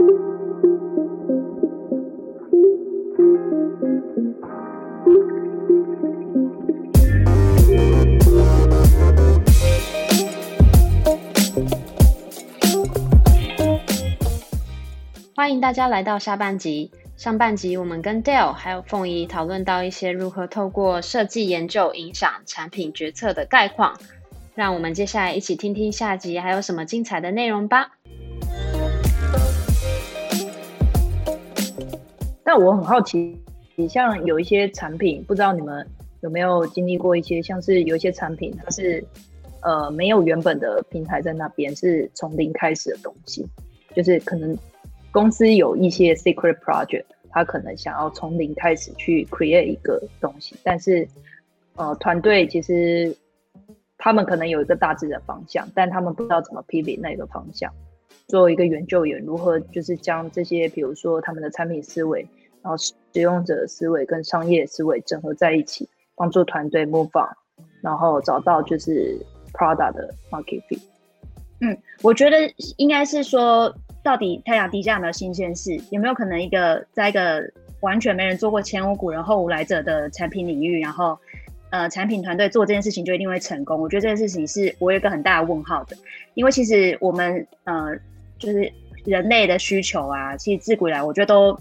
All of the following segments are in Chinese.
欢迎大家来到下半集。上半集我们跟 Dale 还有凤仪讨论到一些如何透过设计研究影响产品决策的概况。让我们接下来一起听听下集还有什么精彩的内容吧。那我很好奇，你像有一些产品，不知道你们有没有经历过一些，像是有一些产品它是呃没有原本的平台在那边，是从零开始的东西，就是可能。公司有一些 secret project，他可能想要从零开始去 create 一个东西，但是呃，团队其实他们可能有一个大致的方向，但他们不知道怎么 pivot 那个方向。作为一个研究员，如何就是将这些，比如说他们的产品思维，然后使用者思维跟商业思维整合在一起，帮助团队 move on，然后找到就是 product 的 market fit。嗯，我觉得应该是说。到底太阳底下有没有新鲜事？有没有可能一个在一个完全没人做过、前无古人后无来者的产品领域，然后呃，产品团队做这件事情就一定会成功？我觉得这件事情是我有一个很大的问号的，因为其实我们呃，就是人类的需求啊，其实自古以来我觉得都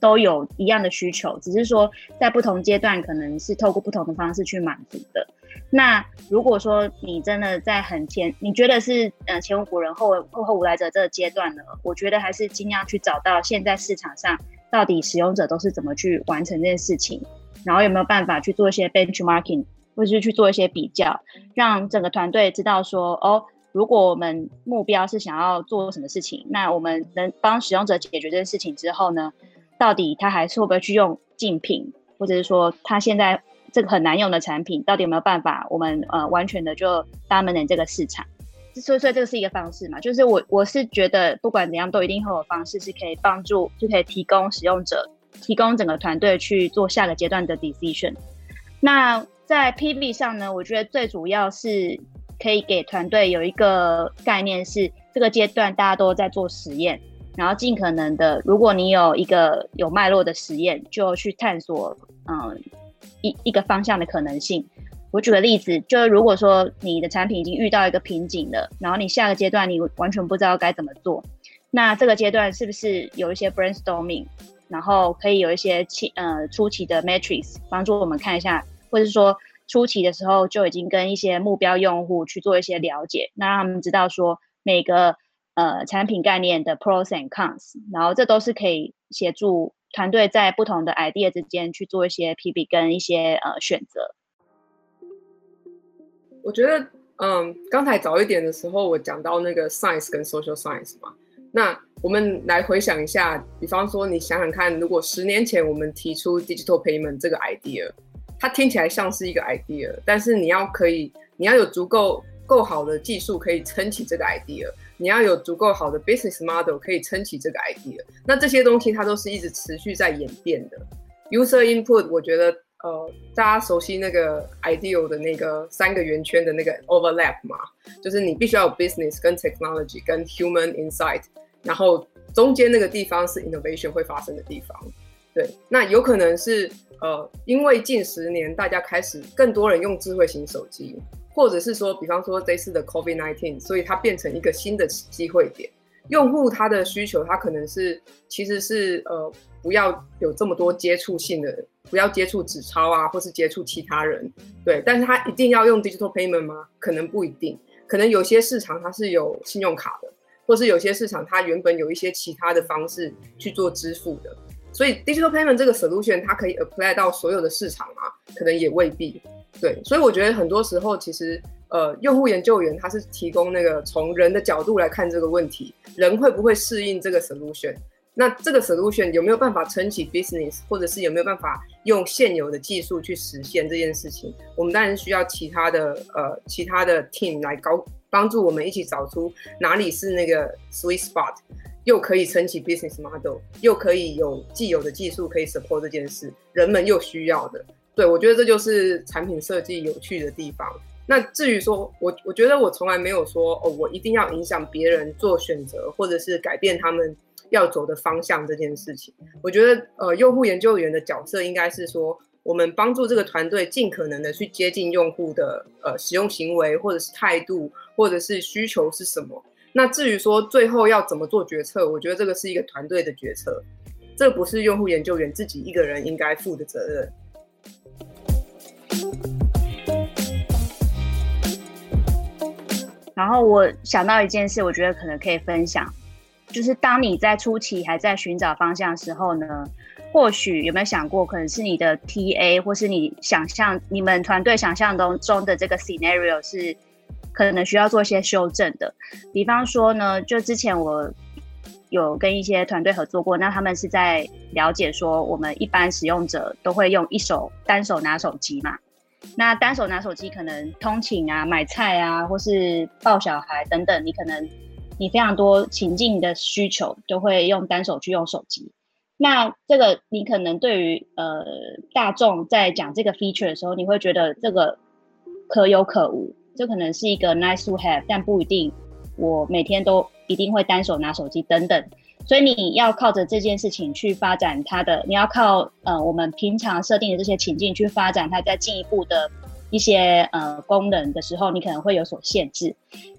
都有一样的需求，只是说在不同阶段可能是透过不同的方式去满足的。那如果说你真的在很前，你觉得是呃前无古人后后后无来者这个阶段呢？我觉得还是尽量去找到现在市场上到底使用者都是怎么去完成这件事情，然后有没有办法去做一些 benchmarking，或者是去做一些比较，让整个团队知道说哦，如果我们目标是想要做什么事情，那我们能帮使用者解决这件事情之后呢，到底他还是会不会去用竞品，或者是说他现在。这个很难用的产品，到底有没有办法？我们呃完全的就 dominate 这个市场，所以所以这个是一个方式嘛？就是我我是觉得不管怎样，都一定会有方式是可以帮助，就可以提供使用者，提供整个团队去做下个阶段的 decision。那在 PV 上呢，我觉得最主要是可以给团队有一个概念，是这个阶段大家都在做实验，然后尽可能的，如果你有一个有脉络的实验，就去探索，嗯。一一个方向的可能性，我举个例子，就如果说你的产品已经遇到一个瓶颈了，然后你下个阶段你完全不知道该怎么做，那这个阶段是不是有一些 brainstorming，然后可以有一些期呃初期的 metrics 帮助我们看一下，或者是说初期的时候就已经跟一些目标用户去做一些了解，那让他们知道说每个呃产品概念的 pros and cons，然后这都是可以协助。团队在不同的 idea 之间去做一些 PB 跟一些呃选择。我觉得，嗯，刚才早一点的时候，我讲到那个 science 跟 social science 嘛。那我们来回想一下，比方说，你想想看，如果十年前我们提出 digital payment 这个 idea，它听起来像是一个 idea，但是你要可以，你要有足够够好的技术可以撑起这个 idea。你要有足够好的 business model 可以撑起这个 idea，那这些东西它都是一直持续在演变的。User input，我觉得呃，大家熟悉那个 ideal 的那个三个圆圈的那个 overlap 嘛，就是你必须要有 business 跟 technology 跟 human insight，然后中间那个地方是 innovation 会发生的地方。对，那有可能是呃，因为近十年大家开始更多人用智慧型手机。或者是说，比方说这次的 COVID-19，所以它变成一个新的机会点。用户他的需求，他可能是其实是呃不要有这么多接触性的，不要接触纸钞啊，或是接触其他人，对。但是他一定要用 digital payment 吗？可能不一定。可能有些市场它是有信用卡的，或是有些市场它原本有一些其他的方式去做支付的。所以 digital payment 这个 solution 它可以 apply 到所有的市场吗？可能也未必。对，所以我觉得很多时候，其实呃，用户研究员他是提供那个从人的角度来看这个问题，人会不会适应这个 solution？那这个 solution 有没有办法撑起 business，或者是有没有办法用现有的技术去实现这件事情？我们当然需要其他的呃其他的 team 来高帮助我们一起找出哪里是那个 sweet spot，又可以撑起 business model，又可以有既有的技术可以 support 这件事，人们又需要的。对，我觉得这就是产品设计有趣的地方。那至于说，我我觉得我从来没有说哦，我一定要影响别人做选择，或者是改变他们要走的方向这件事情。我觉得，呃，用户研究员的角色应该是说，我们帮助这个团队尽可能的去接近用户的呃使用行为，或者是态度，或者是需求是什么。那至于说最后要怎么做决策，我觉得这个是一个团队的决策，这不是用户研究员自己一个人应该负的责任。然后我想到一件事，我觉得可能可以分享，就是当你在初期还在寻找方向的时候呢，或许有没有想过，可能是你的 TA 或是你想象你们团队想象中中的这个 scenario 是可能需要做一些修正的。比方说呢，就之前我有跟一些团队合作过，那他们是在了解说，我们一般使用者都会用一手单手拿手机嘛。那单手拿手机，可能通勤啊、买菜啊，或是抱小孩等等，你可能你非常多情境的需求，就会用单手去用手机。那这个你可能对于呃大众在讲这个 feature 的时候，你会觉得这个可有可无，这可能是一个 nice to have，但不一定我每天都一定会单手拿手机等等。所以你要靠着这件事情去发展它的，你要靠呃我们平常设定的这些情境去发展它在进一步的一些呃功能的时候，你可能会有所限制。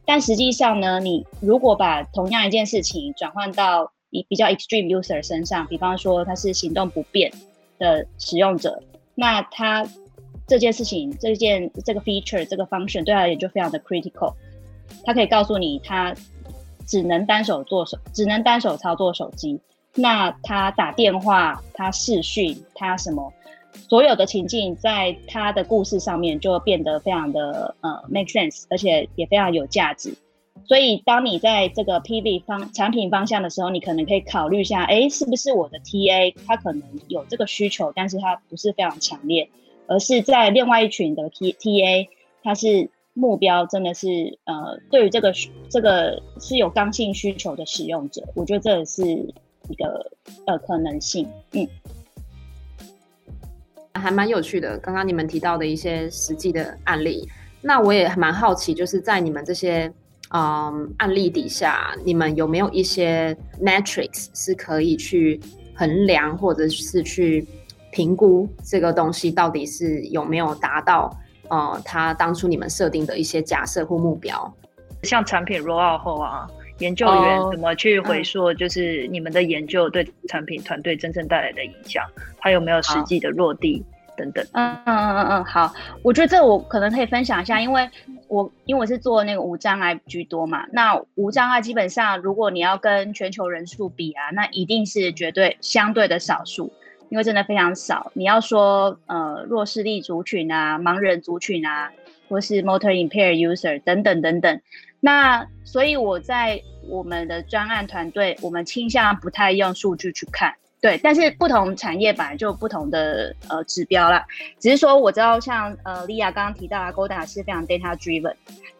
但实际上呢，你如果把同样一件事情转换到一比较 extreme user 身上，比方说他是行动不便的使用者，那他这件事情这件这个 feature 这个 function 对他而言就非常的 critical，他可以告诉你他。只能单手做手，只能单手操作手机。那他打电话，他视讯，他什么，所有的情境在他的故事上面就变得非常的呃 make sense，而且也非常有价值。所以当你在这个 PV 方产品方向的时候，你可能可以考虑一下，哎，是不是我的 TA 他可能有这个需求，但是他不是非常强烈，而是在另外一群的 T TA，他是。目标真的是呃，对于这个这个是有刚性需求的使用者，我觉得这也是一个呃可能性，嗯，还蛮有趣的。刚刚你们提到的一些实际的案例，那我也蛮好奇，就是在你们这些嗯案例底下，你们有没有一些 metrics 是可以去衡量或者是去评估这个东西到底是有没有达到？呃，他当初你们设定的一些假设或目标，像产品 roll out 后啊，研究员怎么去回溯，就是你们的研究对产品团队真正带来的影响，它有没有实际的落地等等。嗯嗯嗯嗯嗯，好，我觉得这我可能可以分享一下，因为我因为我是做那个无障碍居多嘛，那无障碍基本上如果你要跟全球人数比啊，那一定是绝对相对的少数。因为真的非常少，你要说呃弱势力族群啊、盲人族群啊，或是 motor impaired user 等等等等，那所以我在我们的专案团队，我们倾向不太用数据去看，对，但是不同产业本来就不同的呃指标啦，只是说我知道像呃莉亚刚刚提到啊，Goda 是非常 data driven，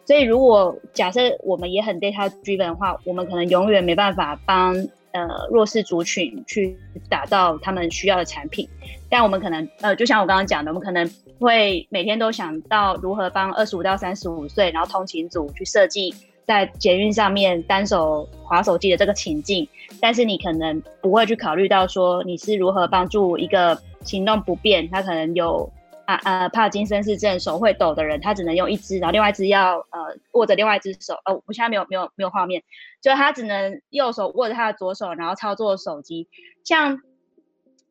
所以如果假设我们也很 data driven 的话，我们可能永远没办法帮。呃，弱势族群去打造他们需要的产品，但我们可能呃，就像我刚刚讲的，我们可能会每天都想到如何帮二十五到三十五岁，然后通勤族去设计在捷运上面单手划手机的这个情境，但是你可能不会去考虑到说你是如何帮助一个行动不便，他可能有。啊呃，帕金森氏症手会抖的人，他只能用一只，然后另外一只要呃握着另外一只手。哦，我现在没有没有没有画面，就他只能右手握着他的左手，然后操作手机。像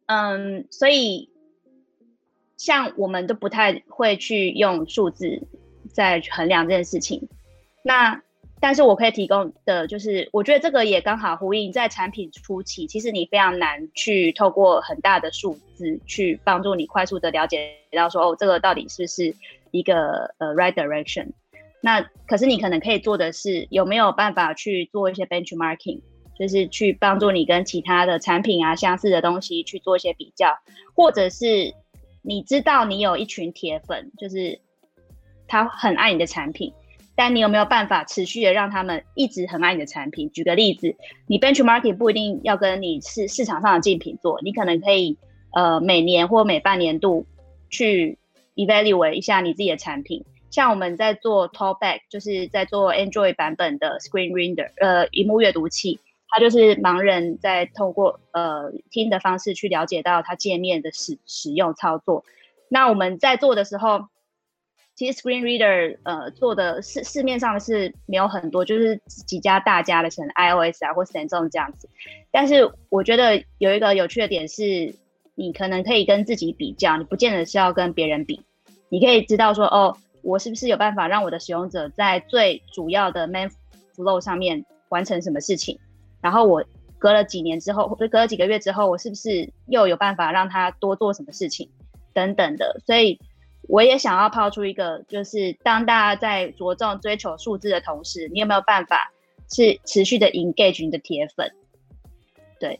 嗯，所以像我们都不太会去用数字在衡量这件事情。那但是我可以提供的就是，我觉得这个也刚好呼应在产品初期，其实你非常难去透过很大的数字去帮助你快速的了解到说，哦，这个到底是不是一个呃 right direction？那可是你可能可以做的是，有没有办法去做一些 benchmarking，就是去帮助你跟其他的产品啊相似的东西去做一些比较，或者是你知道你有一群铁粉，就是他很爱你的产品。但你有没有办法持续的让他们一直很爱你的产品？举个例子，你 benchmarking 不一定要跟你市市场上的竞品做，你可能可以呃每年或每半年度去 evaluate 一下你自己的产品。像我们在做 Talkback，就是在做 Android 版本的 Screen Reader，呃，荧幕阅读器。它就是盲人在透过呃听的方式去了解到它界面的使使用操作。那我们在做的时候，其实 Screen Reader 呃做的市市面上是没有很多，就是几家大家的，像 iOS 啊或 Samsung 这样子。但是我觉得有一个有趣的点是，你可能可以跟自己比较，你不见得是要跟别人比，你可以知道说哦，我是不是有办法让我的使用者在最主要的 Main Flow 上面完成什么事情？然后我隔了几年之后，或者隔了几个月之后，我是不是又有办法让他多做什么事情？等等的，所以我也想要抛出一个，就是当大家在着重追求数字的同时，你有没有办法是持续的 engage 你的铁粉？对，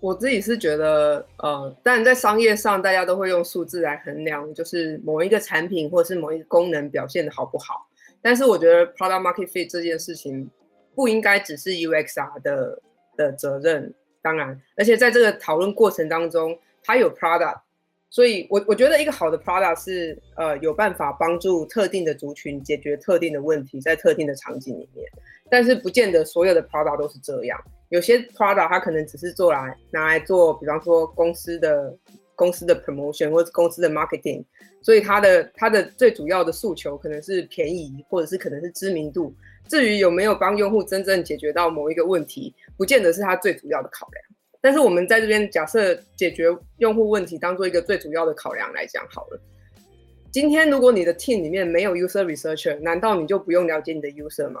我自己是觉得，呃，但在商业上，大家都会用数字来衡量，就是某一个产品或是某一个功能表现的好不好。但是我觉得 product market fit 这件事情不应该只是 UXR 的的责任。当然，而且在这个讨论过程当中，它有 product，所以我我觉得一个好的 product 是呃有办法帮助特定的族群解决特定的问题，在特定的场景里面。但是不见得所有的 product 都是这样，有些 product 它可能只是做来拿来做，比方说公司的公司的 promotion 或者公司的 marketing，所以它的它的最主要的诉求可能是便宜，或者是可能是知名度。至于有没有帮用户真正解决到某一个问题，不见得是他最主要的考量。但是我们在这边假设解决用户问题当做一个最主要的考量来讲好了。今天如果你的 team 里面没有 user researcher，难道你就不用了解你的 user 吗？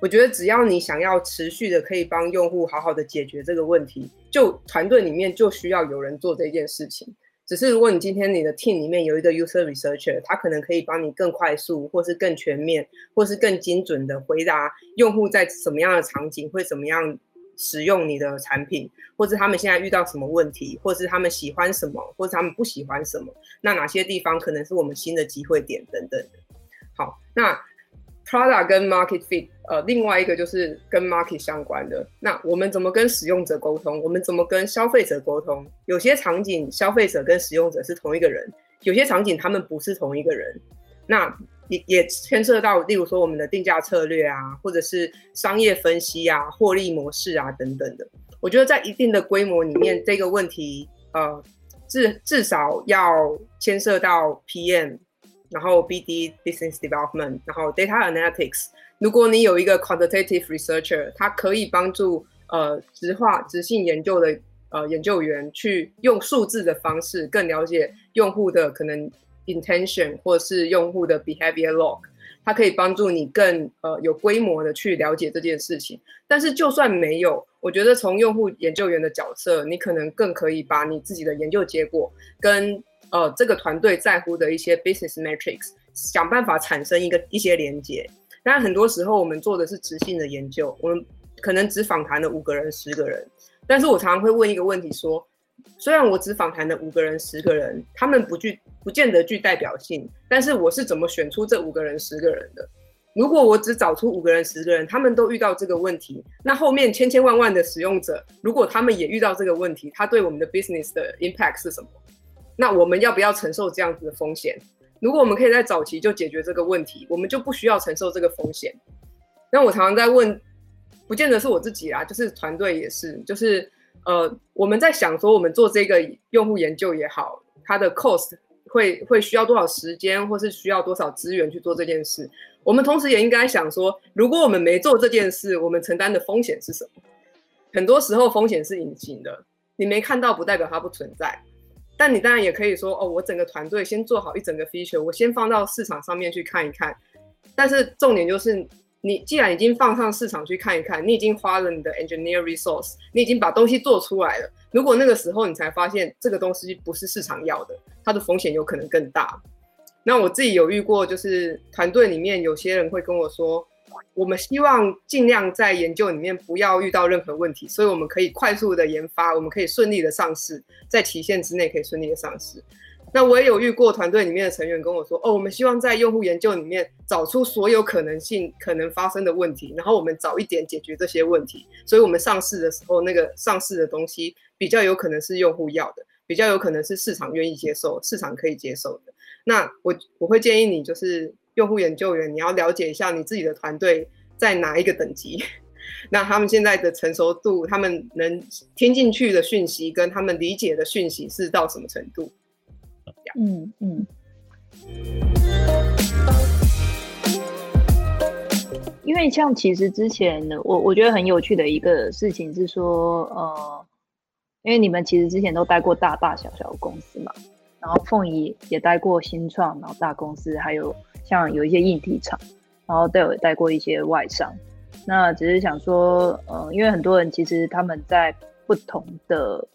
我觉得只要你想要持续的可以帮用户好好的解决这个问题，就团队里面就需要有人做这件事情。只是如果你今天你的 team 里面有一个 user researcher，他可能可以帮你更快速，或是更全面，或是更精准的回答用户在什么样的场景会怎么样使用你的产品，或者他们现在遇到什么问题，或是他们喜欢什么，或者他们不喜欢什么，那哪些地方可能是我们新的机会点等等。好，那。Prada 跟 Market Fit，呃，另外一个就是跟 Market 相关的。那我们怎么跟使用者沟通？我们怎么跟消费者沟通？有些场景消费者跟使用者是同一个人，有些场景他们不是同一个人。那也也牵涉到，例如说我们的定价策略啊，或者是商业分析啊、获利模式啊等等的。我觉得在一定的规模里面，这个问题，呃，至至少要牵涉到 PM。然后 BD business development，然后 data analytics。如果你有一个 quantitative researcher，他可以帮助呃直化直性研究的呃研究员去用数字的方式更了解用户的可能 intention 或是用户的 behavior log，它可以帮助你更呃有规模的去了解这件事情。但是就算没有，我觉得从用户研究员的角色，你可能更可以把你自己的研究结果跟呃，这个团队在乎的一些 business metrics，想办法产生一个一些连接。但很多时候我们做的是直性的研究，我们可能只访谈了五个人、十个人。但是我常常会问一个问题：说，虽然我只访谈了五个人、十个人，他们不具不见得具代表性，但是我是怎么选出这五个人、十个人的？如果我只找出五个人、十个人，他们都遇到这个问题，那后面千千万万的使用者，如果他们也遇到这个问题，他对我们的 business 的 impact 是什么？那我们要不要承受这样子的风险？如果我们可以在早期就解决这个问题，我们就不需要承受这个风险。那我常常在问，不见得是我自己啊，就是团队也是，就是呃，我们在想说，我们做这个用户研究也好，它的 cost 会会需要多少时间，或是需要多少资源去做这件事。我们同时也应该想说，如果我们没做这件事，我们承担的风险是什么？很多时候风险是隐形的，你没看到不代表它不存在。但你当然也可以说，哦，我整个团队先做好一整个 feature，我先放到市场上面去看一看。但是重点就是，你既然已经放上市场去看一看，你已经花了你的 engineer resource，你已经把东西做出来了。如果那个时候你才发现这个东西不是市场要的，它的风险有可能更大。那我自己有遇过，就是团队里面有些人会跟我说。我们希望尽量在研究里面不要遇到任何问题，所以我们可以快速的研发，我们可以顺利的上市，在期限之内可以顺利的上市。那我也有遇过团队里面的成员跟我说，哦，我们希望在用户研究里面找出所有可能性可能发生的问题，然后我们早一点解决这些问题，所以我们上市的时候那个上市的东西比较有可能是用户要的，比较有可能是市场愿意接受，市场可以接受的。那我我会建议你就是。用户研究员，你要了解一下你自己的团队在哪一个等级，那他们现在的成熟度，他们能听进去的讯息跟他们理解的讯息是到什么程度？嗯嗯。因为像其实之前我我觉得很有趣的一个事情是说，呃，因为你们其实之前都待过大大小小的公司嘛，然后凤仪也待过新创，然后大公司，还有像有一些硬体厂，然后都有待过一些外商。那只是想说，呃，因为很多人其实他们在不同的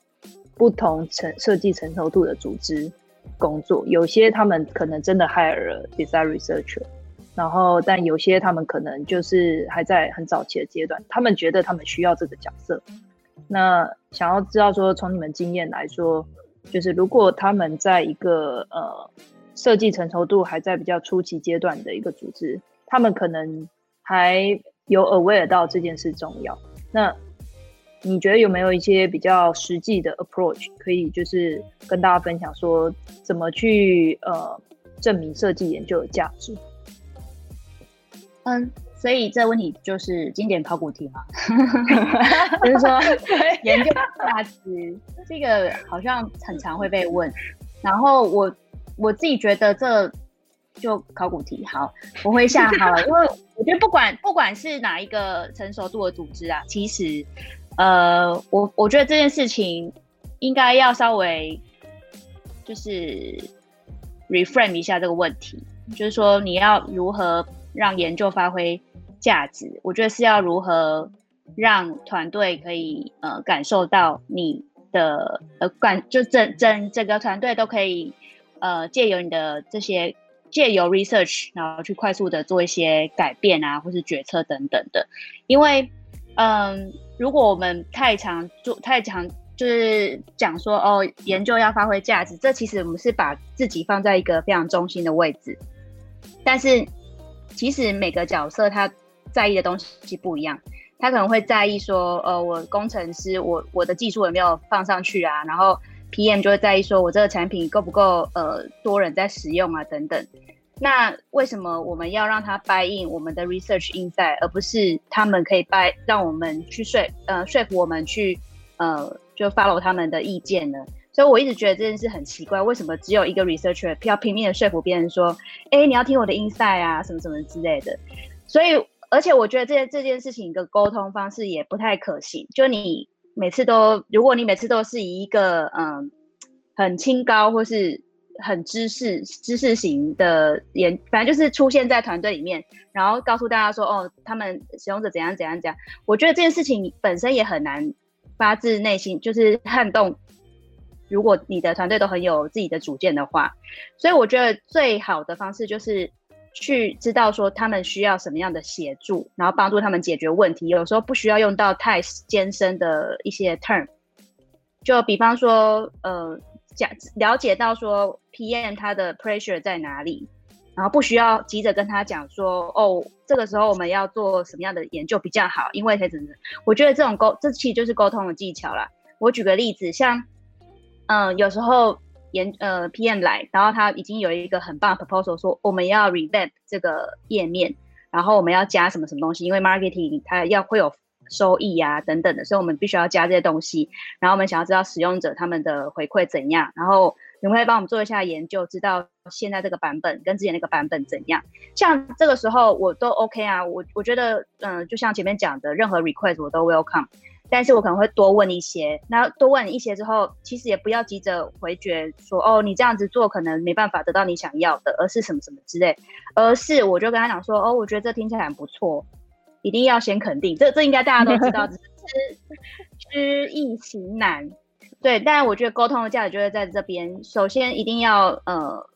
不同成设计成熟度的组织工作，有些他们可能真的 hire 了 design researcher。然后，但有些他们可能就是还在很早期的阶段，他们觉得他们需要这个角色。那想要知道说，从你们经验来说，就是如果他们在一个呃设计成熟度还在比较初期阶段的一个组织，他们可能还有 aware 到这件事重要。那你觉得有没有一些比较实际的 approach 可以就是跟大家分享说，怎么去呃证明设计研究的价值？嗯，所以这问题就是经典考古题嘛，就是说研究价值这个好像很常会被问，然后我我自己觉得这就考古题，好，我会下 好了，因为我觉得不管不管是哪一个成熟度的组织啊，其实呃，我我觉得这件事情应该要稍微就是 reframe 一下这个问题，就是说你要如何。让研究发挥价值，我觉得是要如何让团队可以呃感受到你的呃感，就整整整个团队都可以呃借由你的这些借由 research，然后去快速的做一些改变啊，或是决策等等的。因为嗯，如果我们太常做太常就是讲说哦研究要发挥价值，这其实我们是把自己放在一个非常中心的位置，但是。其实每个角色他在意的东西不一样，他可能会在意说，呃，我工程师，我我的技术有没有放上去啊？然后 PM 就会在意说，我这个产品够不够呃多人在使用啊？等等。那为什么我们要让他 buy in 我们的 research insight，而不是他们可以 buy 让我们去说呃说服我们去呃就 follow 他们的意见呢？所以我一直觉得这件事很奇怪，为什么只有一个 researcher 要拼命的说服别人说，哎，你要听我的 insight 啊，什么什么之类的。所以，而且我觉得这这件事情的沟通方式也不太可行。就你每次都，如果你每次都是以一个嗯很清高或是很知识知识型的研，反正就是出现在团队里面，然后告诉大家说，哦，他们使用者怎样怎样怎样。我觉得这件事情本身也很难发自内心，就是撼动。如果你的团队都很有自己的主见的话，所以我觉得最好的方式就是去知道说他们需要什么样的协助，然后帮助他们解决问题。有时候不需要用到太艰深的一些 term，就比方说，呃，讲了解到说 PM 他的 pressure 在哪里，然后不需要急着跟他讲说，哦，这个时候我们要做什么样的研究比较好，因为他怎么？我觉得这种沟，这其实就是沟通的技巧啦。我举个例子，像。嗯，有时候研呃 PM 来，然后他已经有一个很棒的 proposal，说我们要 revamp 这个页面，然后我们要加什么什么东西，因为 marketing 它要会有收益啊等等的，所以我们必须要加这些东西。然后我们想要知道使用者他们的回馈怎样，然后你们会帮我们做一下研究，知道现在这个版本跟之前那个版本怎样。像这个时候我都 OK 啊，我我觉得嗯，就像前面讲的，任何 request 我都 welcome。但是我可能会多问一些，那多问一些之后，其实也不要急着回绝说哦，你这样子做可能没办法得到你想要的，而是什么什么之类，而是我就跟他讲说哦，我觉得这听起来很不错，一定要先肯定，这这应该大家都知道，只 是知易行难，对，但我觉得沟通的价值就是在这边，首先一定要呃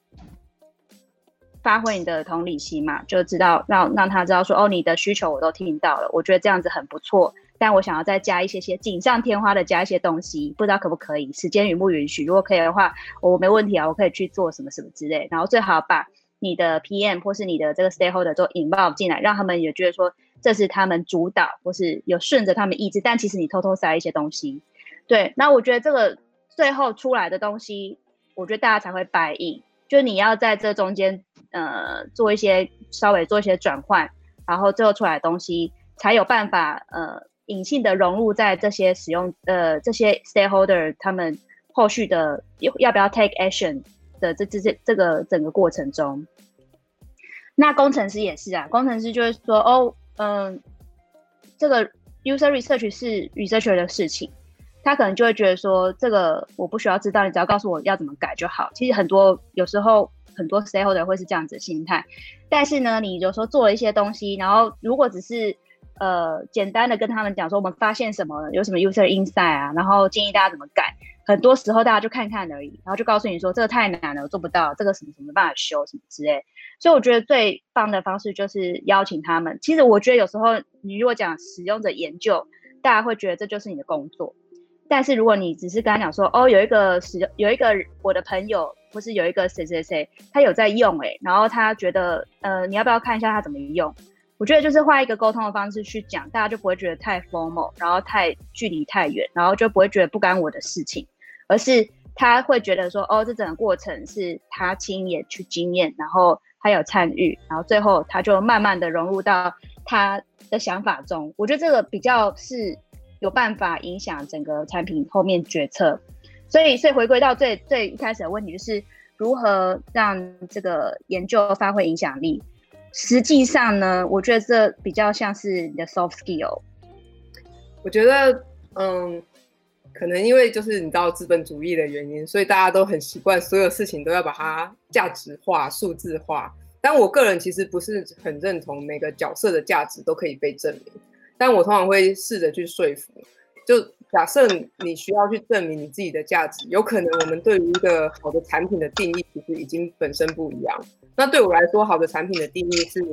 发挥你的同理心嘛，就知道让让他知道说哦，你的需求我都听到了，我觉得这样子很不错。但我想要再加一些些锦上添花的加一些东西，不知道可不可以？时间允不允许？如果可以的话，我没问题啊，我可以去做什么什么之类。然后最好把你的 PM 或是你的这个 stakeholder 都 involve 进来，让他们也觉得说这是他们主导，或是有顺着他们意志。但其实你偷偷塞一些东西，对。那我觉得这个最后出来的东西，我觉得大家才会白印。就你要在这中间呃做一些稍微做一些转换，然后最后出来的东西才有办法呃隐性的融入在这些使用呃这些 stakeholder 他们后续的要不要 take action 的这这这这个整个过程中。那工程师也是啊，工程师就是说哦，嗯，这个 user research 是 researcher 的事情。他可能就会觉得说，这个我不需要知道，你只要告诉我要怎么改就好。其实很多有时候很多 stakeholder 会是这样子的心态，但是呢，你有时候做了一些东西，然后如果只是呃简单的跟他们讲说我们发现什么，有什么 user insight 啊，然后建议大家怎么改，很多时候大家就看看而已，然后就告诉你说这个太难了，我做不到，这个什么什么办法修什么之类。所以我觉得最棒的方式就是邀请他们。其实我觉得有时候你如果讲使用者研究，大家会觉得这就是你的工作。但是如果你只是跟他讲说，哦，有一个使用有一个我的朋友，或是有一个谁谁谁，他有在用哎，然后他觉得，呃，你要不要看一下他怎么用？我觉得就是换一个沟通的方式去讲，大家就不会觉得太 formal，然后太距离太远，然后就不会觉得不干我的事情，而是他会觉得说，哦，这整个过程是他亲眼去经验，然后他有参与，然后最后他就慢慢的融入到他的想法中。我觉得这个比较是。有办法影响整个产品后面决策，所以所以回归到最最一开始的问题，就是如何让这个研究发挥影响力。实际上呢，我觉得这比较像是你的 soft skill。我觉得，嗯，可能因为就是你知道资本主义的原因，所以大家都很习惯所有事情都要把它价值化、数字化。但我个人其实不是很认同每个角色的价值都可以被证明。但我通常会试着去说服，就假设你需要去证明你自己的价值，有可能我们对于一个好的产品的定义其实已经本身不一样。那对我来说，好的产品的定义是，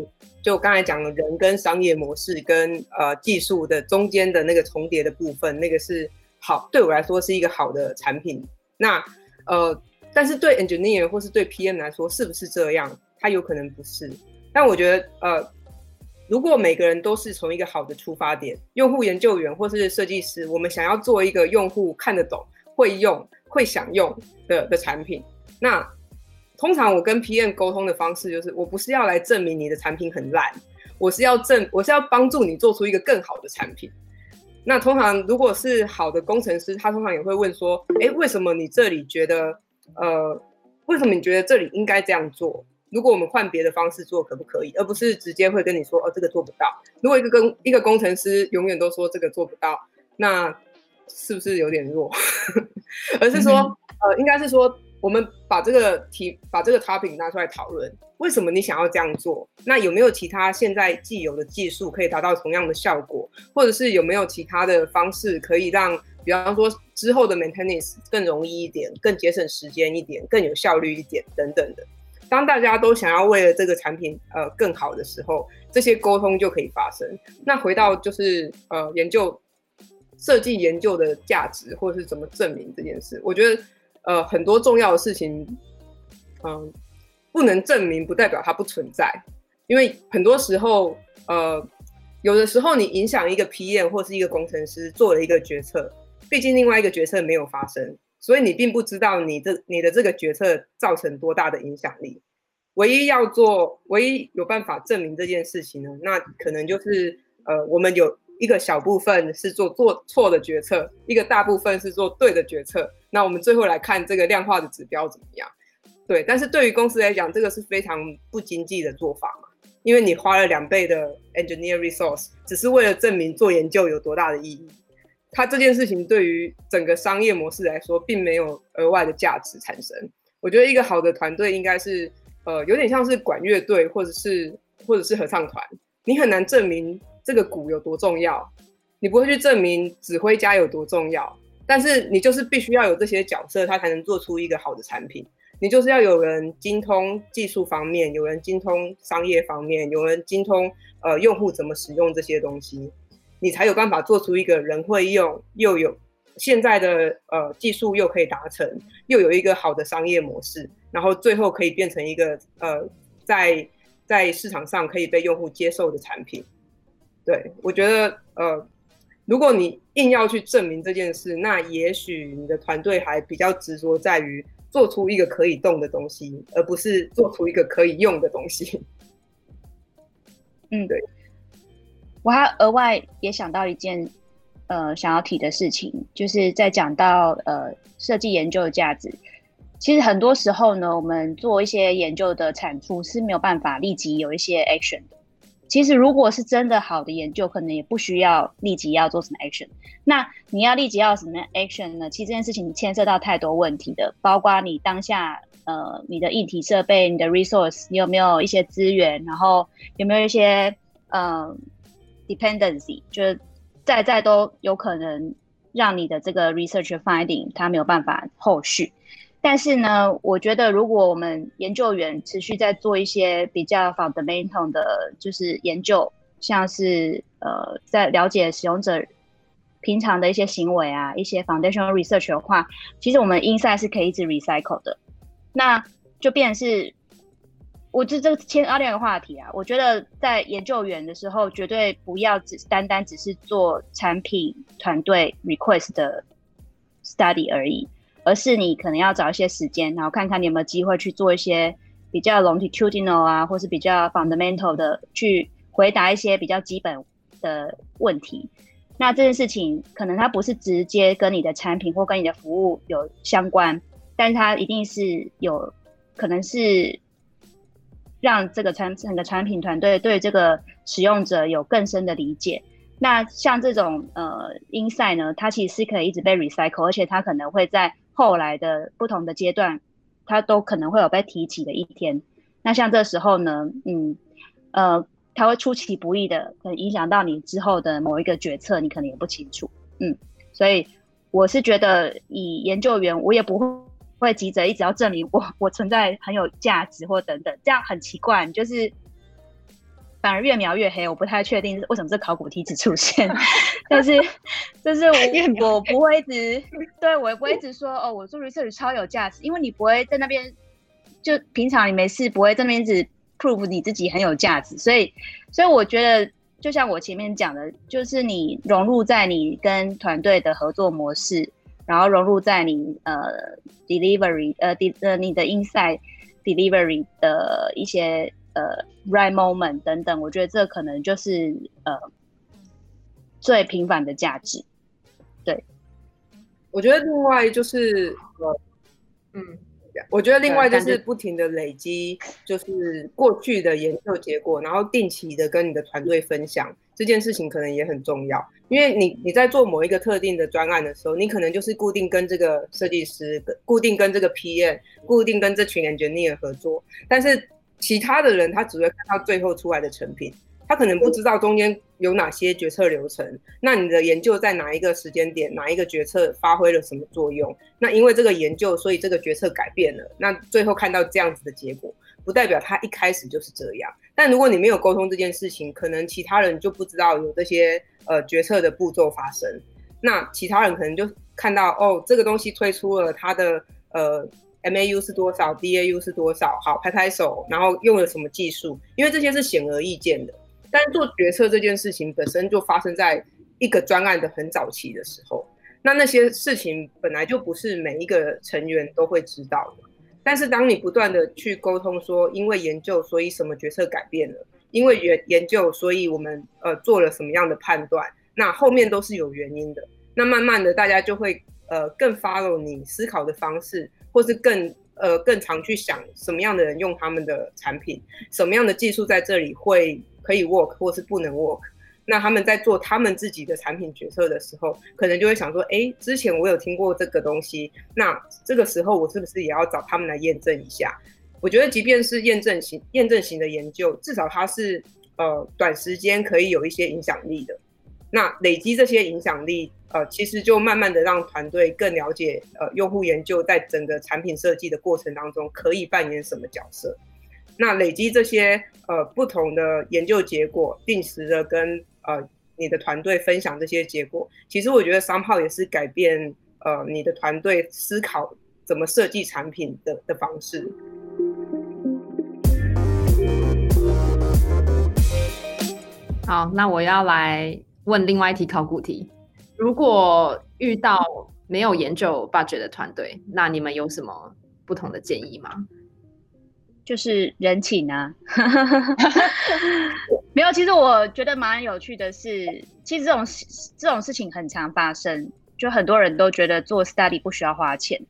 就刚才讲的人跟商业模式跟呃技术的中间的那个重叠的部分，那个是好，对我来说是一个好的产品。那呃，但是对 engineer 或是对 PM 来说，是不是这样？它有可能不是。但我觉得呃。如果每个人都是从一个好的出发点，用户研究员或是设计师，我们想要做一个用户看得懂、会用、会想用的的产品，那通常我跟 PM 沟通的方式就是，我不是要来证明你的产品很烂，我是要证，我是要帮助你做出一个更好的产品。那通常如果是好的工程师，他通常也会问说，哎，为什么你这里觉得，呃，为什么你觉得这里应该这样做？如果我们换别的方式做，可不可以？而不是直接会跟你说，哦，这个做不到。如果一个工一个工程师永远都说这个做不到，那是不是有点弱？而是说，呃，应该是说，我们把这个题，把这个 topic 拿出来讨论，为什么你想要这样做？那有没有其他现在既有的技术可以达到同样的效果？或者是有没有其他的方式可以让，比方说之后的 maintenance 更容易一点，更节省时间一点，更有效率一点等等的？当大家都想要为了这个产品呃更好的时候，这些沟通就可以发生。那回到就是呃研究设计研究的价值，或者是怎么证明这件事，我觉得呃很多重要的事情，嗯，不能证明不代表它不存在，因为很多时候呃有的时候你影响一个 PM 或是一个工程师做了一个决策，毕竟另外一个决策没有发生。所以你并不知道你这你的这个决策造成多大的影响力。唯一要做，唯一有办法证明这件事情呢，那可能就是呃，我们有一个小部分是做做错的决策，一个大部分是做对的决策。那我们最后来看这个量化的指标怎么样？对，但是对于公司来讲，这个是非常不经济的做法嘛，因为你花了两倍的 engineer resource，只是为了证明做研究有多大的意义。它这件事情对于整个商业模式来说，并没有额外的价值产生。我觉得一个好的团队应该是，呃，有点像是管乐队，或者是或者是合唱团。你很难证明这个鼓有多重要，你不会去证明指挥家有多重要，但是你就是必须要有这些角色，他才能做出一个好的产品。你就是要有人精通技术方面，有人精通商业方面，有人精通呃用户怎么使用这些东西。你才有办法做出一个人会用又有现在的呃技术又可以达成，又有一个好的商业模式，然后最后可以变成一个呃在在市场上可以被用户接受的产品。对我觉得呃，如果你硬要去证明这件事，那也许你的团队还比较执着在于做出一个可以动的东西，而不是做出一个可以用的东西。嗯，对。我还额外也想到一件，呃，想要提的事情，就是在讲到呃设计研究的价值。其实很多时候呢，我们做一些研究的产出是没有办法立即有一些 action 的。其实如果是真的好的研究，可能也不需要立即要做什么 action。那你要立即要什么 action 呢？其实这件事情牵涉到太多问题的，包括你当下呃你的硬体设备、你的 resource，你有没有一些资源，然后有没有一些呃 dependency，就是在在都有可能让你的这个 research finding 它没有办法后续。但是呢，我觉得如果我们研究员持续在做一些比较 fundamental 的，就是研究，像是呃，在了解使用者平常的一些行为啊，一些 foundational research 的话，其实我们 insight 是可以一直 recycle 的。那就变是，我这这个牵二另一个话题啊，我觉得在研究员的时候，绝对不要只单单只是做产品团队 request 的 study 而已。而是你可能要找一些时间，然后看看你有没有机会去做一些比较 longitudinal 啊，或是比较 fundamental 的去回答一些比较基本的问题。那这件事情可能它不是直接跟你的产品或跟你的服务有相关，但它一定是有可能是让这个产整个产品团队对这个使用者有更深的理解。那像这种呃 insight 呢，它其实是可以一直被 recycle，而且它可能会在后来的不同的阶段，它都可能会有被提起的一天。那像这时候呢，嗯，呃，它会出其不意的，可能影响到你之后的某一个决策，你可能也不清楚。嗯，所以我是觉得，以研究员，我也不会会急着一直要证明我我存在很有价值或等等，这样很奇怪，就是。反而越描越黑，我不太确定为什么这考古题只出现，但是就是我我不会一直对我也不会一直说哦，我做 research 超有价值，因为你不会在那边就平常你没事不会在那边一直 prove 你自己很有价值，所以所以我觉得就像我前面讲的，就是你融入在你跟团队的合作模式，然后融入在你呃 delivery 呃你的 inside delivery 的一些。呃，right moment 等等，我觉得这可能就是呃最平凡的价值。对，我觉得另外就是呃，嗯，我觉得另外就是不停的累积，就是过去的研究结果，然后定期的跟你的团队分享这件事情，可能也很重要。因为你你在做某一个特定的专案的时候，你可能就是固定跟这个设计师、固定跟这个 PM、固定跟这群 engineer 合作，但是。其他的人他只会看到最后出来的成品，他可能不知道中间有哪些决策流程。那你的研究在哪一个时间点，哪一个决策发挥了什么作用？那因为这个研究，所以这个决策改变了。那最后看到这样子的结果，不代表他一开始就是这样。但如果你没有沟通这件事情，可能其他人就不知道有这些呃决策的步骤发生。那其他人可能就看到哦，这个东西推出了它的呃。MAU 是多少？DAU 是多少？好，拍拍手，然后用了什么技术？因为这些是显而易见的。但做决策这件事情本身就发生在一个专案的很早期的时候，那那些事情本来就不是每一个成员都会知道的。但是当你不断的去沟通说，因为研究，所以什么决策改变了？因为研研究，所以我们呃做了什么样的判断？那后面都是有原因的。那慢慢的，大家就会呃更 follow 你思考的方式。或是更呃更常去想什么样的人用他们的产品，什么样的技术在这里会可以 work 或是不能 work，那他们在做他们自己的产品决策的时候，可能就会想说，哎，之前我有听过这个东西，那这个时候我是不是也要找他们来验证一下？我觉得即便是验证型验证型的研究，至少它是呃短时间可以有一些影响力的。那累积这些影响力，呃，其实就慢慢的让团队更了解，呃，用户研究在整个产品设计的过程当中可以扮演什么角色。那累积这些呃不同的研究结果，定时的跟呃你的团队分享这些结果，其实我觉得商号也是改变呃你的团队思考怎么设计产品的的方式。好，那我要来。问另外一题考古题：如果遇到没有研究 budget 的团队，那你们有什么不同的建议吗？就是人情啊，没有。其实我觉得蛮有趣的是，其实这种这种事情很常发生，就很多人都觉得做 study 不需要花钱。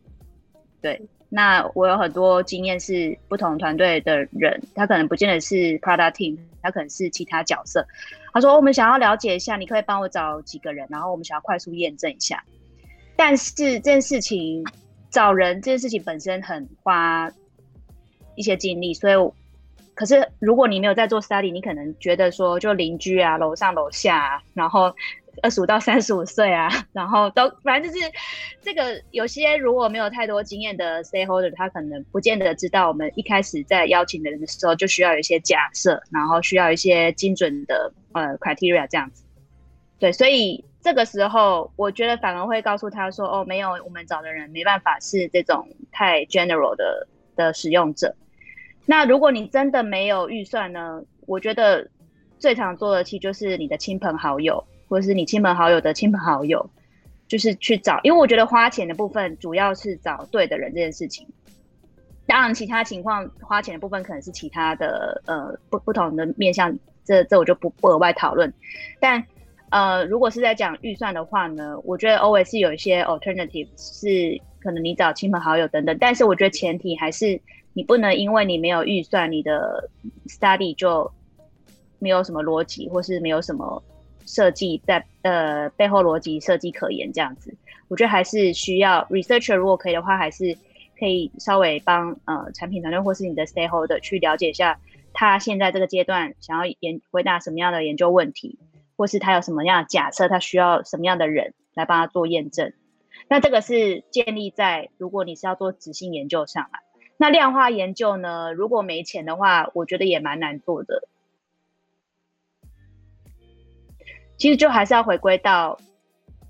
对，那我有很多经验是不同团队的人，他可能不见得是 product team，他可能是其他角色。他说：“我们想要了解一下，你可以帮我找几个人，然后我们想要快速验证一下。”但是这件事情找人这件事情本身很花。一些精力，所以，可是如果你没有在做 study，你可能觉得说，就邻居啊，楼上楼下，然后二十五到三十五岁啊，然后都反正就是这个有些如果没有太多经验的 stakeholder，他可能不见得知道我们一开始在邀请的人的时候就需要有一些假设，然后需要一些精准的呃 criteria 这样子。对，所以这个时候我觉得反而会告诉他说，哦，没有，我们找的人没办法是这种太 general 的的使用者。那如果你真的没有预算呢？我觉得最常做的其实就是你的亲朋好友，或是你亲朋好友的亲朋好友，就是去找。因为我觉得花钱的部分主要是找对的人这件事情。当然，其他情况花钱的部分可能是其他的呃不不同的面向，这这我就不不额外讨论。但呃，如果是在讲预算的话呢，我觉得 always 有一些 alternative，是可能你找亲朋好友等等。但是我觉得前提还是。你不能因为你没有预算，你的 study 就没有什么逻辑，或是没有什么设计在呃背后逻辑设计可言这样子。我觉得还是需要 researcher，如果可以的话，还是可以稍微帮呃产品团队或是你的 stakeholder 去了解一下，他现在这个阶段想要研回答什么样的研究问题，或是他有什么样的假设，他需要什么样的人来帮他做验证。那这个是建立在如果你是要做执行研究上来。那量化研究呢？如果没钱的话，我觉得也蛮难做的。其实就还是要回归到，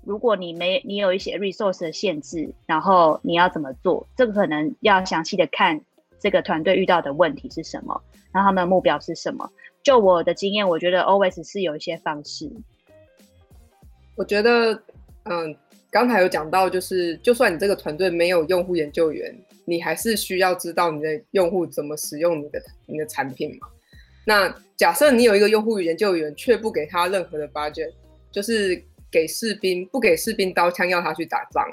如果你没你有一些 resource 的限制，然后你要怎么做？这个可能要详细的看这个团队遇到的问题是什么，然后他们的目标是什么。就我的经验，我觉得 always 是有一些方式。我觉得，嗯，刚才有讲到，就是就算你这个团队没有用户研究员。你还是需要知道你的用户怎么使用你的你的产品嘛？那假设你有一个用户研究员，却不给他任何的 budget，就是给士兵不给士兵刀枪要他去打仗？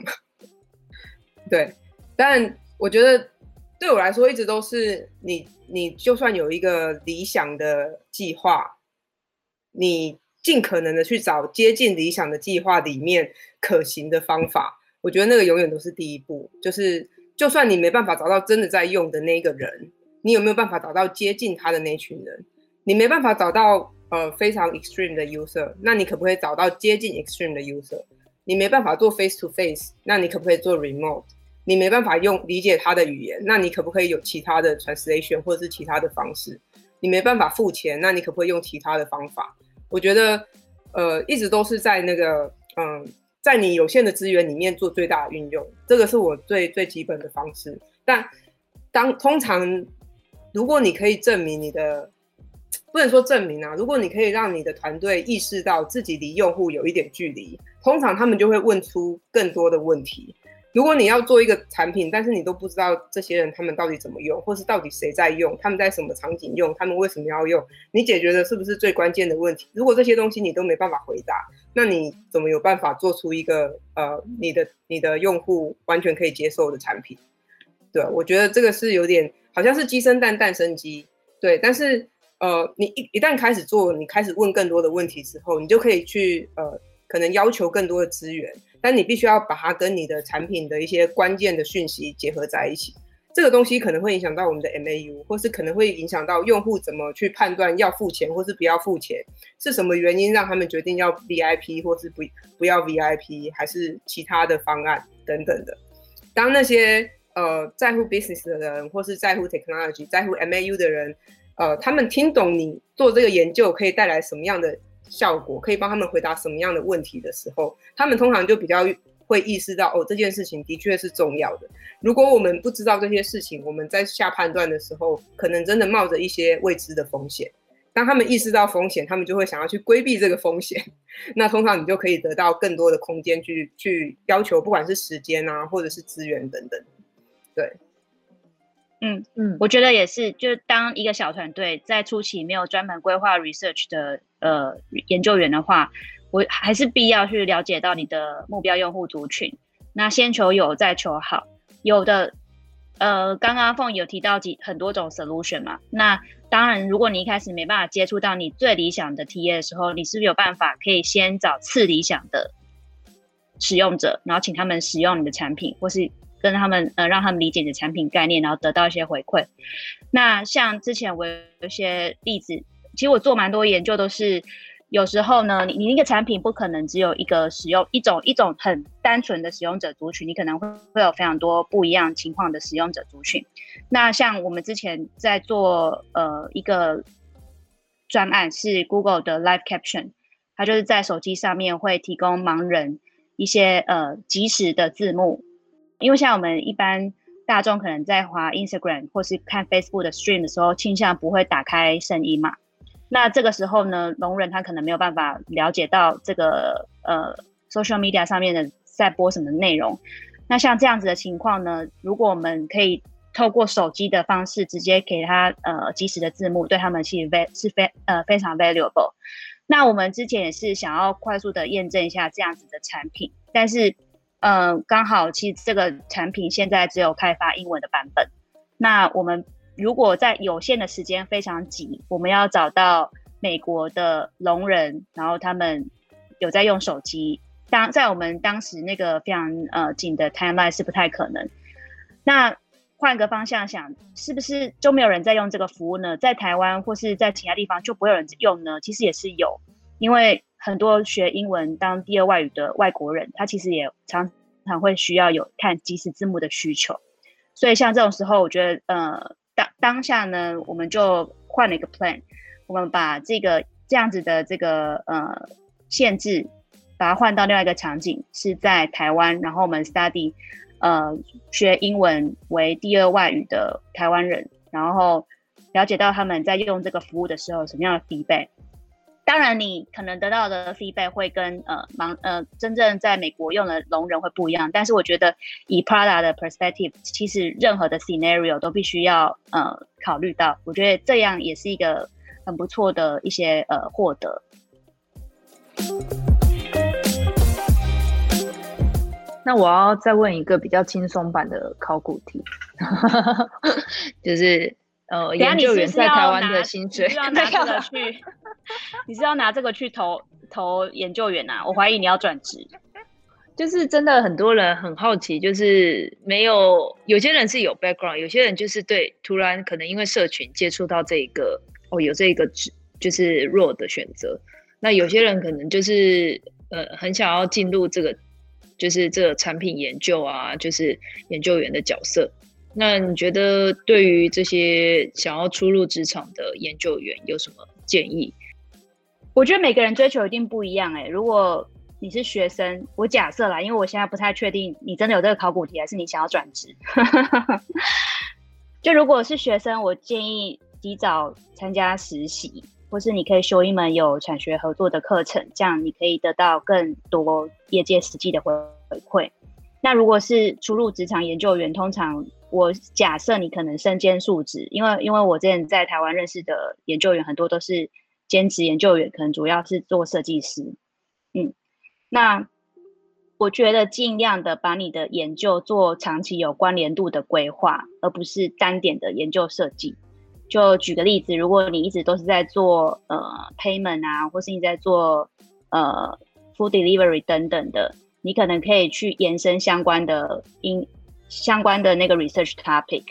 对，但我觉得对我来说一直都是你你就算有一个理想的计划，你尽可能的去找接近理想的计划里面可行的方法，我觉得那个永远都是第一步，就是。就算你没办法找到真的在用的那个人，你有没有办法找到接近他的那群人？你没办法找到呃非常 extreme 的 user，那你可不可以找到接近 extreme 的 user？你没办法做 face to face，那你可不可以做 remote？你没办法用理解他的语言，那你可不可以有其他的 translation 或者是其他的方式？你没办法付钱，那你可不可以用其他的方法？我觉得呃一直都是在那个嗯。在你有限的资源里面做最大的运用，这个是我最最基本的方式。但当通常，如果你可以证明你的，不能说证明啊，如果你可以让你的团队意识到自己离用户有一点距离，通常他们就会问出更多的问题。如果你要做一个产品，但是你都不知道这些人他们到底怎么用，或是到底谁在用，他们在什么场景用，他们为什么要用，你解决的是不是最关键的问题？如果这些东西你都没办法回答，那你怎么有办法做出一个呃你的你的用户完全可以接受的产品？对，我觉得这个是有点好像是鸡生蛋，蛋生鸡。对，但是呃你一一旦开始做，你开始问更多的问题之后，你就可以去呃可能要求更多的资源。但你必须要把它跟你的产品的一些关键的讯息结合在一起，这个东西可能会影响到我们的 MAU，或是可能会影响到用户怎么去判断要付钱或是不要付钱，是什么原因让他们决定要 VIP 或是不不要 VIP，还是其他的方案等等的。当那些呃在乎 business 的人，或是在乎 technology、在乎 MAU 的人，呃，他们听懂你做这个研究可以带来什么样的？效果可以帮他们回答什么样的问题的时候，他们通常就比较会意识到哦，这件事情的确是重要的。如果我们不知道这些事情，我们在下判断的时候，可能真的冒着一些未知的风险。当他们意识到风险，他们就会想要去规避这个风险。那通常你就可以得到更多的空间去去要求，不管是时间啊，或者是资源等等。对，嗯嗯，我觉得也是，就是当一个小团队在初期没有专门规划 research 的呃研究员的话，我还是必要去了解到你的目标用户族群。那先求有，再求好。有的，呃，刚刚凤有提到几很多种 solution 嘛。那当然，如果你一开始没办法接触到你最理想的 TA 的时候，你是不是有办法可以先找次理想的使用者，然后请他们使用你的产品，或是跟他们呃让他们理解你的产品概念，然后得到一些回馈。那像之前我有一些例子，其实我做蛮多研究都是。有时候呢，你你那个产品不可能只有一个使用一种一种很单纯的使用者族群，你可能会会有非常多不一样情况的使用者族群。那像我们之前在做呃一个专案是 Google 的 Live Caption，它就是在手机上面会提供盲人一些呃即时的字幕，因为像我们一般大众可能在滑 Instagram 或是看 Facebook 的 Stream 的时候，倾向不会打开声音嘛。那这个时候呢，聋人他可能没有办法了解到这个呃 social media 上面的在播什么内容。那像这样子的情况呢，如果我们可以透过手机的方式直接给他呃及时的字幕，对他们其实非是非呃非常 valuable。那我们之前也是想要快速的验证一下这样子的产品，但是呃刚好其实这个产品现在只有开发英文的版本。那我们。如果在有限的时间非常紧，我们要找到美国的聋人，然后他们有在用手机，当在我们当时那个非常呃紧的 timeline 是不太可能。那换个方向想，是不是就没有人在用这个服务呢？在台湾或是在其他地方就不会有人用呢？其实也是有，因为很多学英文当第二外语的外国人，他其实也常常会需要有看即时字幕的需求。所以像这种时候，我觉得呃。当当下呢，我们就换了一个 plan，我们把这个这样子的这个呃限制，把它换到另外一个场景，是在台湾，然后我们 study 呃学英文为第二外语的台湾人，然后了解到他们在用这个服务的时候什么样的 feedback。当然，你可能得到的 feedback 会跟呃盲呃真正在美国用的聋人会不一样，但是我觉得以 Prada 的 perspective，其实任何的 scenario 都必须要呃考虑到，我觉得这样也是一个很不错的一些呃获得。那我要再问一个比较轻松版的考古题，就是。呃，研究员在台湾的薪水，你是要拿这个去？你是要拿这个去投投研究员啊？我怀疑你要转职。就是真的很多人很好奇，就是没有有些人是有 background，有些人就是对突然可能因为社群接触到这一个哦，有这一个就是弱的选择。那有些人可能就是呃很想要进入这个就是这个产品研究啊，就是研究员的角色。那你觉得对于这些想要初入职场的研究员有什么建议？我觉得每个人追求一定不一样哎。如果你是学生，我假设啦，因为我现在不太确定你真的有这个考古题，还是你想要转职。就如果是学生，我建议及早参加实习，或是你可以修一门有产学合作的课程，这样你可以得到更多业界实际的回回馈。那如果是初入职场研究员，通常我假设你可能身兼数职，因为因为我之前在台湾认识的研究员很多都是兼职研究员，可能主要是做设计师。嗯，那我觉得尽量的把你的研究做长期有关联度的规划，而不是单点的研究设计。就举个例子，如果你一直都是在做呃 payment 啊，或是你在做呃 food delivery 等等的，你可能可以去延伸相关的因。相关的那个 research topic，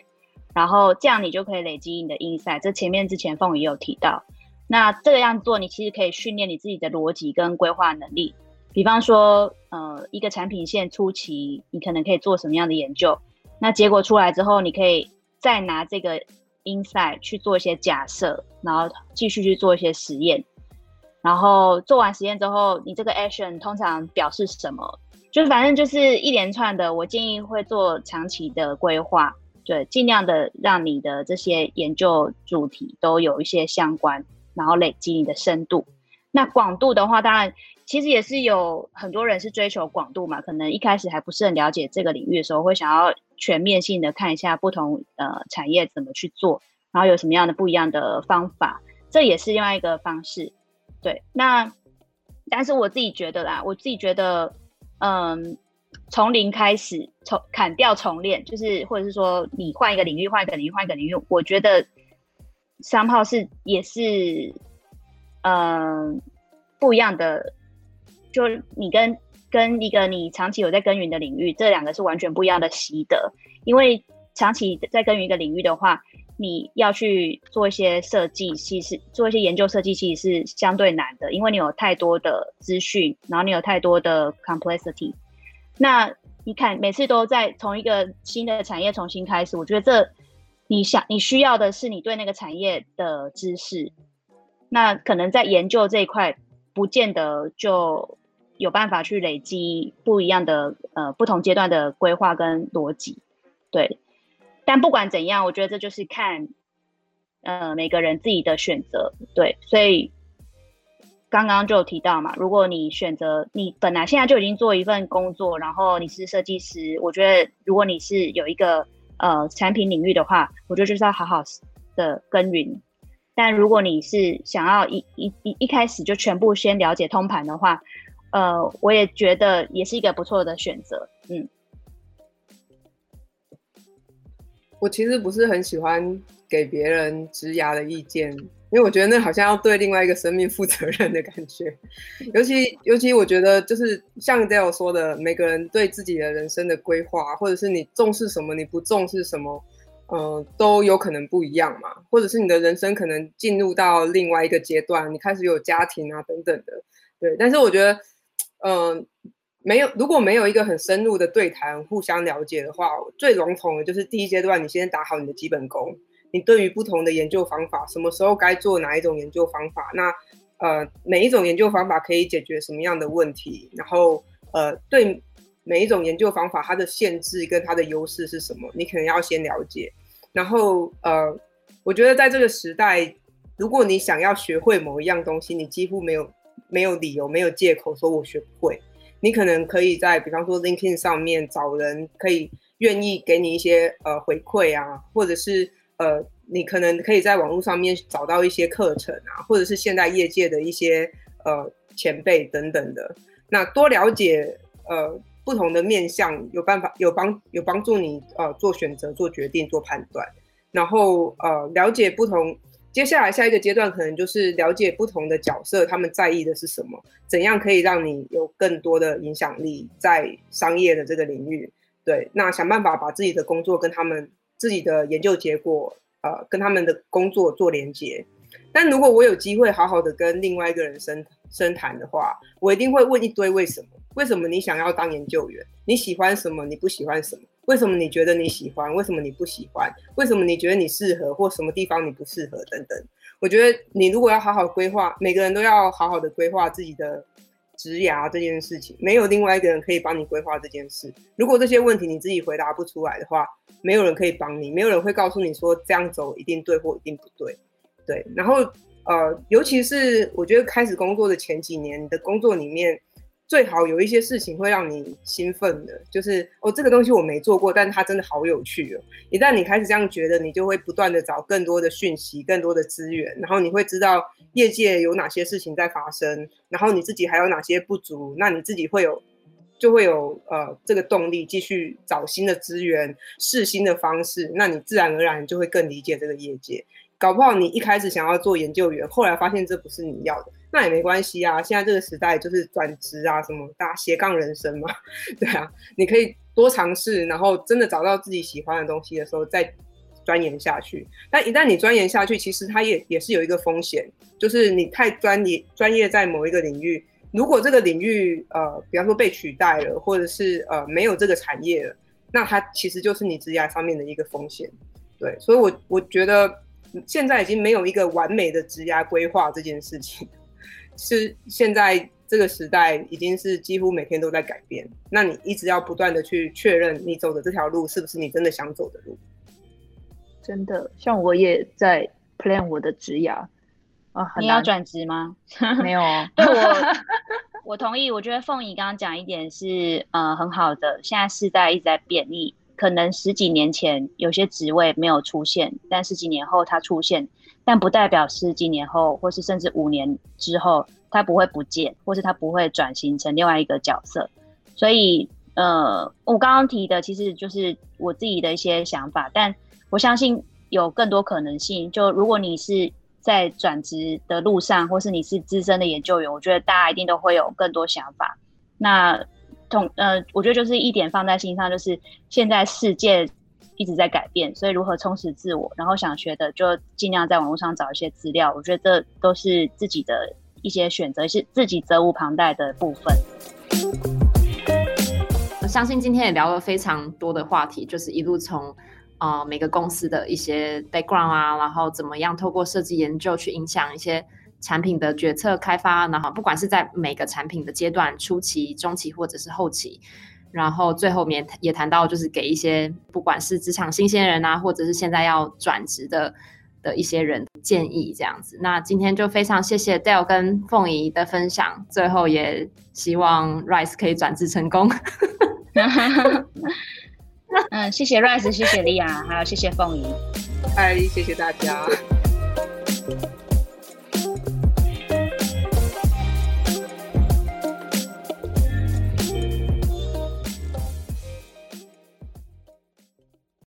然后这样你就可以累积你的 insight。这前面之前凤也有提到，那这个样做，你其实可以训练你自己的逻辑跟规划能力。比方说，呃，一个产品线初期，你可能可以做什么样的研究？那结果出来之后，你可以再拿这个 insight 去做一些假设，然后继续去做一些实验。然后做完实验之后，你这个 action 通常表示什么？就反正就是一连串的，我建议会做长期的规划，对，尽量的让你的这些研究主题都有一些相关，然后累积你的深度。那广度的话，当然其实也是有很多人是追求广度嘛，可能一开始还不是很了解这个领域的时候，会想要全面性的看一下不同呃产业怎么去做，然后有什么样的不一样的方法，这也是另外一个方式。对，那但是我自己觉得啦，我自己觉得，嗯，从零开始，从砍掉重练，就是或者是说你换一个领域，换一个领域，换一个领域，我觉得三炮是也是，嗯，不一样的，就你跟。跟一个你长期有在耕耘的领域，这两个是完全不一样的习得。因为长期在耕耘一个领域的话，你要去做一些设计，其实做一些研究设计，其实是相对难的，因为你有太多的资讯，然后你有太多的 complexity。那你看，每次都在从一个新的产业重新开始，我觉得这你想你需要的是你对那个产业的知识。那可能在研究这一块，不见得就。有办法去累积不一样的呃不同阶段的规划跟逻辑，对。但不管怎样，我觉得这就是看呃每个人自己的选择，对。所以刚刚就提到嘛，如果你选择你本来现在就已经做一份工作，然后你是设计师，我觉得如果你是有一个呃产品领域的话，我觉得就是要好好的耕耘。但如果你是想要一一一一开始就全部先了解通盘的话，呃，我也觉得也是一个不错的选择。嗯，我其实不是很喜欢给别人直牙的意见，因为我觉得那好像要对另外一个生命负责任的感觉。尤其尤其，我觉得就是像 Dale 说的，每个人对自己的人生的规划，或者是你重视什么，你不重视什么，嗯，都有可能不一样嘛。或者是你的人生可能进入到另外一个阶段，你开始有家庭啊等等的。对，但是我觉得。嗯，没有，如果没有一个很深入的对谈，互相了解的话，最笼统的就是第一阶段，你先打好你的基本功。你对于不同的研究方法，什么时候该做哪一种研究方法，那呃，每一种研究方法可以解决什么样的问题，然后呃，对每一种研究方法它的限制跟它的优势是什么，你可能要先了解。然后呃，我觉得在这个时代，如果你想要学会某一样东西，你几乎没有。没有理由，没有借口说我学不会。你可能可以在比方说 LinkedIn 上面找人，可以愿意给你一些呃回馈啊，或者是呃你可能可以在网络上面找到一些课程啊，或者是现在业界的一些呃前辈等等的。那多了解呃不同的面向，有办法有帮有帮助你呃做选择、做决定、做判断，然后呃了解不同。接下来下一个阶段可能就是了解不同的角色，他们在意的是什么，怎样可以让你有更多的影响力在商业的这个领域。对，那想办法把自己的工作跟他们自己的研究结果，呃，跟他们的工作做连接。但如果我有机会好好的跟另外一个人深深谈的话，我一定会问一堆为什么？为什么你想要当研究员？你喜欢什么？你不喜欢什么？为什么你觉得你喜欢？为什么你不喜欢？为什么你觉得你适合，或什么地方你不适合等等？我觉得你如果要好好规划，每个人都要好好的规划自己的职涯这件事情，没有另外一个人可以帮你规划这件事。如果这些问题你自己回答不出来的话，没有人可以帮你，没有人会告诉你说这样走一定对或一定不对。对，然后呃，尤其是我觉得开始工作的前几年，你的工作里面。最好有一些事情会让你兴奋的，就是哦，这个东西我没做过，但是它真的好有趣哦。一旦你开始这样觉得，你就会不断的找更多的讯息、更多的资源，然后你会知道业界有哪些事情在发生，然后你自己还有哪些不足，那你自己会有就会有呃这个动力继续找新的资源、试新的方式，那你自然而然就会更理解这个业界。搞不好你一开始想要做研究员，后来发现这不是你要的。那也没关系啊，现在这个时代就是转职啊，什么大家斜杠人生嘛，对啊，你可以多尝试，然后真的找到自己喜欢的东西的时候再钻研下去。但一旦你钻研下去，其实它也也是有一个风险，就是你太专业专业在某一个领域，如果这个领域呃，比方说被取代了，或者是呃没有这个产业了，那它其实就是你职业上面的一个风险。对，所以我我觉得现在已经没有一个完美的职业规划这件事情。是现在这个时代已经是几乎每天都在改变，那你一直要不断的去确认你走的这条路是不是你真的想走的路。真的，像我也在 plan 我的职涯啊，你要转职吗？没有啊，对我我同意，我觉得凤仪刚刚讲一点是呃很好的，现在时代一直在变异。可能十几年前有些职位没有出现，但十几年后它出现，但不代表十几年后或是甚至五年之后它不会不见，或是它不会转型成另外一个角色。所以，呃，我刚刚提的其实就是我自己的一些想法，但我相信有更多可能性。就如果你是在转职的路上，或是你是资深的研究员，我觉得大家一定都会有更多想法。那同呃，我觉得就是一点放在心上，就是现在世界一直在改变，所以如何充实自我，然后想学的就尽量在网络上找一些资料。我觉得这都是自己的一些选择，是自己责无旁贷的部分。我相信今天也聊了非常多的话题，就是一路从呃每个公司的一些 background 啊，然后怎么样透过设计研究去影响一些。产品的决策开发，然后不管是在每个产品的阶段，初期、中期或者是后期，然后最后面也谈到，就是给一些不管是职场新鲜人啊，或者是现在要转职的的一些人建议，这样子。那今天就非常谢谢 Dale 跟凤仪的分享，最后也希望 Rice 可以转职成功。嗯，谢谢 Rice，谢谢莉亚还有谢谢凤仪，嗨，谢谢大家。